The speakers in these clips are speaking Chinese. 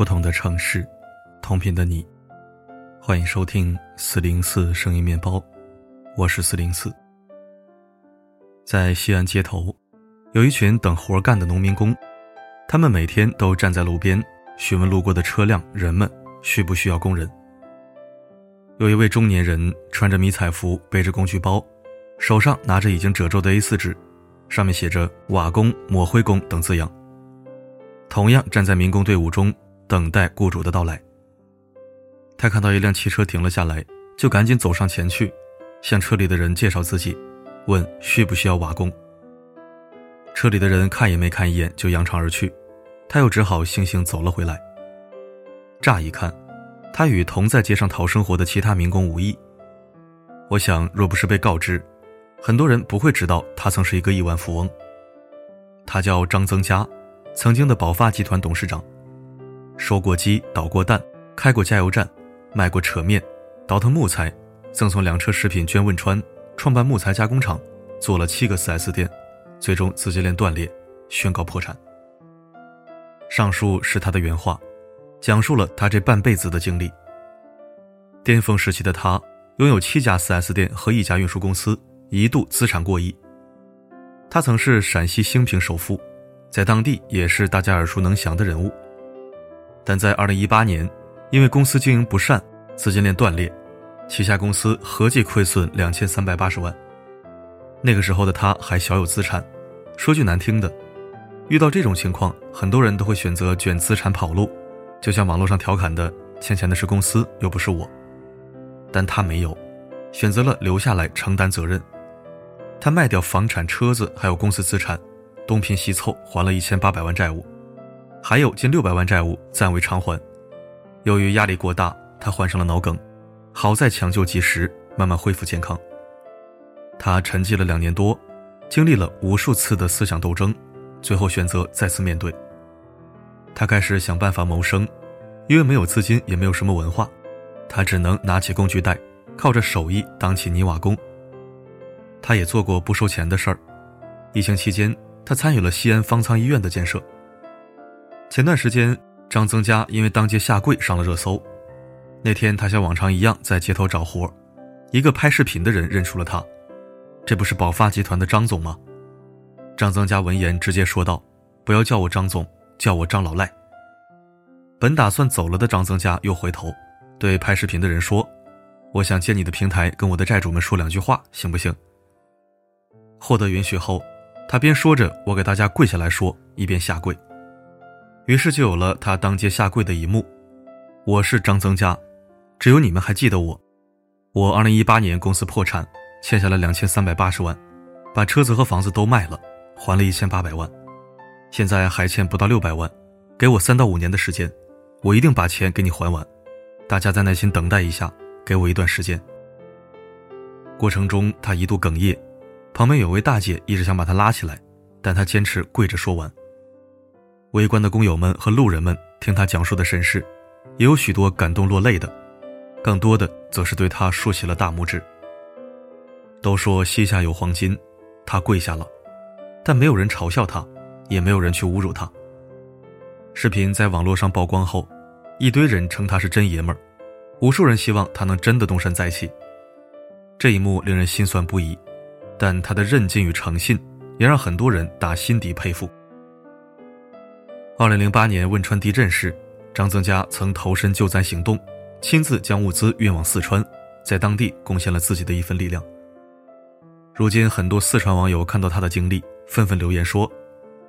不同的城市，同频的你，欢迎收听四零四声音面包，我是四零四。在西安街头，有一群等活干的农民工，他们每天都站在路边询问路过的车辆、人们需不需要工人。有一位中年人穿着迷彩服，背着工具包，手上拿着已经褶皱的 A4 纸，上面写着“瓦工、抹灰工”等字样。同样站在民工队伍中等待雇主的到来。他看到一辆汽车停了下来，就赶紧走上前去，向车里的人介绍自己，问需不需要瓦工。车里的人看也没看一眼就扬长而去，他又只好悻悻走了回来。乍一看，他与同在街上讨生活的其他民工无异。我想，若不是被告知，很多人不会知道他曾是一个亿万富翁。他叫张增佳。曾经的宝发集团董事长，收过鸡，捣过蛋，开过加油站，卖过扯面，倒腾木材，赠送两车食品捐汶川，创办木材加工厂，做了七个 4S 店，最终资金链断裂，宣告破产。上述是他的原话，讲述了他这半辈子的经历。巅峰时期的他，拥有七家 4S 店和一家运输公司，一度资产过亿。他曾是陕西兴平首富。在当地也是大家耳熟能详的人物，但在二零一八年，因为公司经营不善，资金链断裂，旗下公司合计亏损两千三百八十万。那个时候的他还小有资产，说句难听的，遇到这种情况，很多人都会选择卷资产跑路，就像网络上调侃的“欠钱的是公司，又不是我”，但他没有，选择了留下来承担责任。他卖掉房产、车子，还有公司资产。东拼西凑还了一千八百万债务，还有近六百万债务暂未偿还。由于压力过大，他患上了脑梗，好在抢救及时，慢慢恢复健康。他沉寂了两年多，经历了无数次的思想斗争，最后选择再次面对。他开始想办法谋生，因为没有资金，也没有什么文化，他只能拿起工具袋，靠着手艺当起泥瓦工。他也做过不收钱的事儿，疫情期间。他参与了西安方舱医院的建设。前段时间，张增加因为当街下跪上了热搜。那天，他像往常一样在街头找活，一个拍视频的人认出了他，这不是宝发集团的张总吗？张增加闻言直接说道：“不要叫我张总，叫我张老赖。”本打算走了的张增加又回头，对拍视频的人说：“我想借你的平台跟我的债主们说两句话，行不行？”获得允许后。他边说着“我给大家跪下来说”，一边下跪，于是就有了他当街下跪的一幕。我是张增加，只有你们还记得我。我二零一八年公司破产，欠下了两千三百八十万，把车子和房子都卖了，还了一千八百万，现在还欠不到六百万，给我三到五年的时间，我一定把钱给你还完。大家再耐心等待一下，给我一段时间。过程中，他一度哽咽。旁边有位大姐一直想把他拉起来，但他坚持跪着说完。围观的工友们和路人们听他讲述的身世，也有许多感动落泪的，更多的则是对他竖起了大拇指。都说膝下有黄金，他跪下了，但没有人嘲笑他，也没有人去侮辱他。视频在网络上曝光后，一堆人称他是真爷们儿，无数人希望他能真的东山再起。这一幕令人心酸不已。但他的韧劲与诚信，也让很多人打心底佩服。二零零八年汶川地震时，张增佳曾投身救灾行动，亲自将物资运往四川，在当地贡献了自己的一份力量。如今，很多四川网友看到他的经历，纷纷留言说：“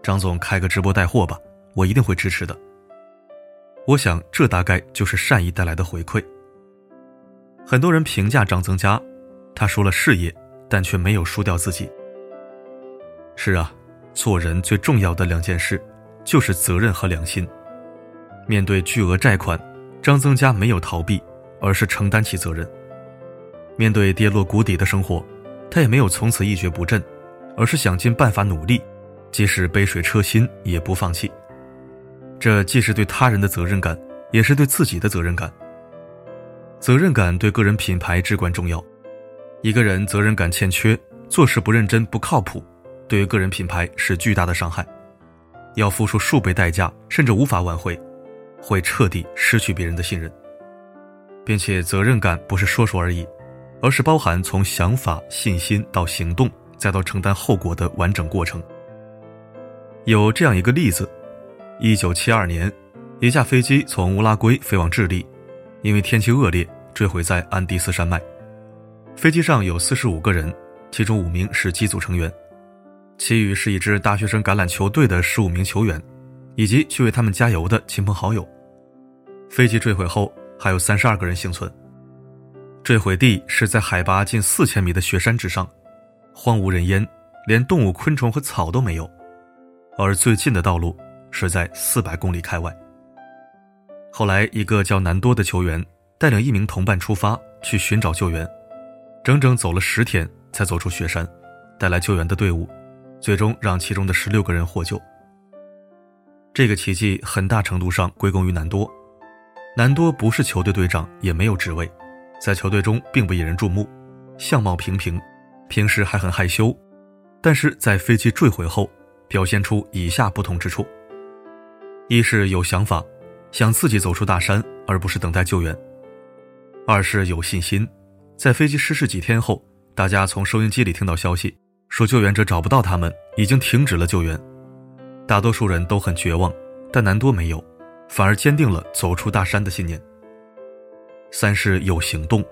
张总开个直播带货吧，我一定会支持的。”我想，这大概就是善意带来的回馈。很多人评价张增佳，他说了事业。但却没有输掉自己。是啊，做人最重要的两件事，就是责任和良心。面对巨额债款，张增佳没有逃避，而是承担起责任。面对跌落谷底的生活，他也没有从此一蹶不振，而是想尽办法努力，即使杯水车薪也不放弃。这既是对他人的责任感，也是对自己的责任感。责任感对个人品牌至关重要。一个人责任感欠缺，做事不认真、不靠谱，对于个人品牌是巨大的伤害，要付出数倍代价，甚至无法挽回，会彻底失去别人的信任，并且责任感不是说说而已，而是包含从想法、信心到行动，再到承担后果的完整过程。有这样一个例子：，一九七二年，一架飞机从乌拉圭飞往智利，因为天气恶劣，坠毁在安第斯山脉。飞机上有四十五个人，其中五名是机组成员，其余是一支大学生橄榄球队的十五名球员。以及去为他们加油的亲朋好友。飞机坠毁后，还有三十二个人幸存。坠毁地是在海拔近四千米的雪山之上，荒无人烟，连动物、昆虫和草都没有。而最近的道路是在四百公里开外。后来，一个叫南多的球员带领一名同伴出发去寻找救援，整整走了十天才走出雪山，带来救援的队伍，最终让其中的十六个人获救。这个奇迹很大程度上归功于南多。南多不是球队队长，也没有职位，在球队中并不引人注目，相貌平平，平时还很害羞。但是在飞机坠毁后，表现出以下不同之处：一是有想法，想自己走出大山，而不是等待救援；二是有信心，在飞机失事几天后，大家从收音机里听到消息，说救援者找不到他们，已经停止了救援。大多数人都很绝望，但南多没有，反而坚定了走出大山的信念。三是有行动，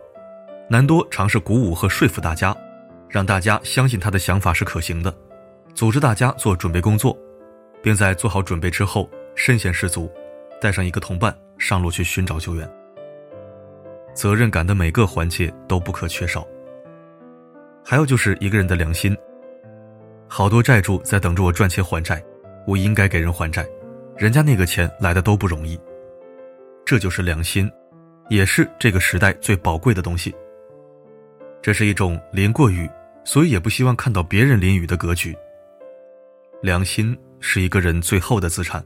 南多尝试鼓舞和说服大家，让大家相信他的想法是可行的，组织大家做准备工作，并在做好准备之后身先士卒，带上一个同伴上路去寻找救援。责任感的每个环节都不可缺少。还有就是一个人的良心，好多债主在等着我赚钱还债。我应该给人还债，人家那个钱来的都不容易。这就是良心，也是这个时代最宝贵的东西。这是一种淋过雨，所以也不希望看到别人淋雨的格局。良心是一个人最后的资产，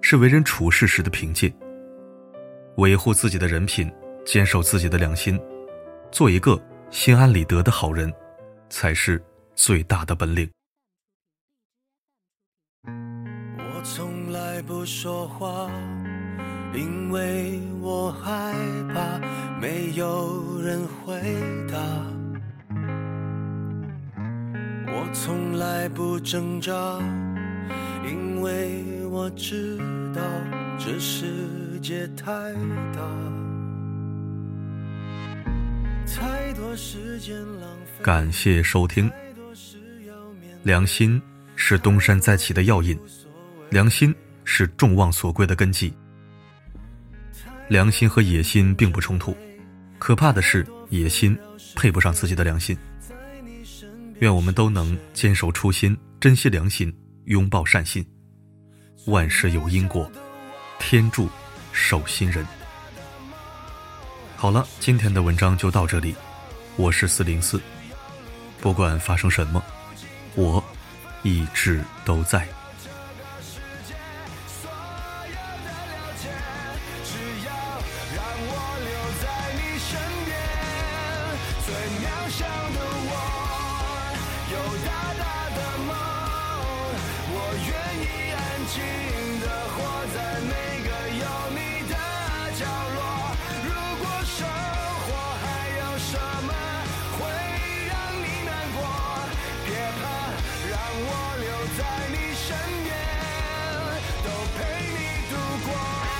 是为人处事时的凭借。维护自己的人品，坚守自己的良心，做一个心安理得的好人，才是最大的本领。不说话，因为我害怕没有人回答。我从来不挣扎，因为我知道这世界太大。太多时间浪费。感谢收听。良心是东山再起的要引。良心是众望所归的根基。良心和野心并不冲突，可怕的是野心配不上自己的良心。愿我们都能坚守初心，珍惜良心，拥抱善心。万事有因果，天助守心人。好了，今天的文章就到这里。我是四零四，不管发生什么，我一直都在。最渺小的我有大大的梦我愿意安静的活在每个有你的角落。如果生活还有什么？会让你难过别怕让我留在你身边都陪你度过。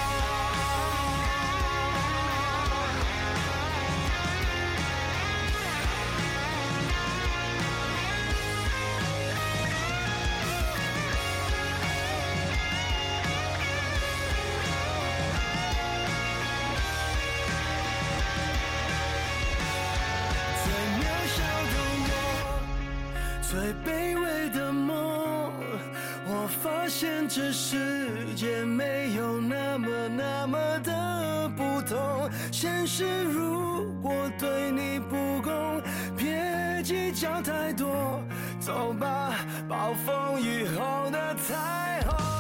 卑微的梦，我发现这世界没有那么那么的不同。现实如果对你不公，别计较太多，走吧，暴风雨后的彩虹。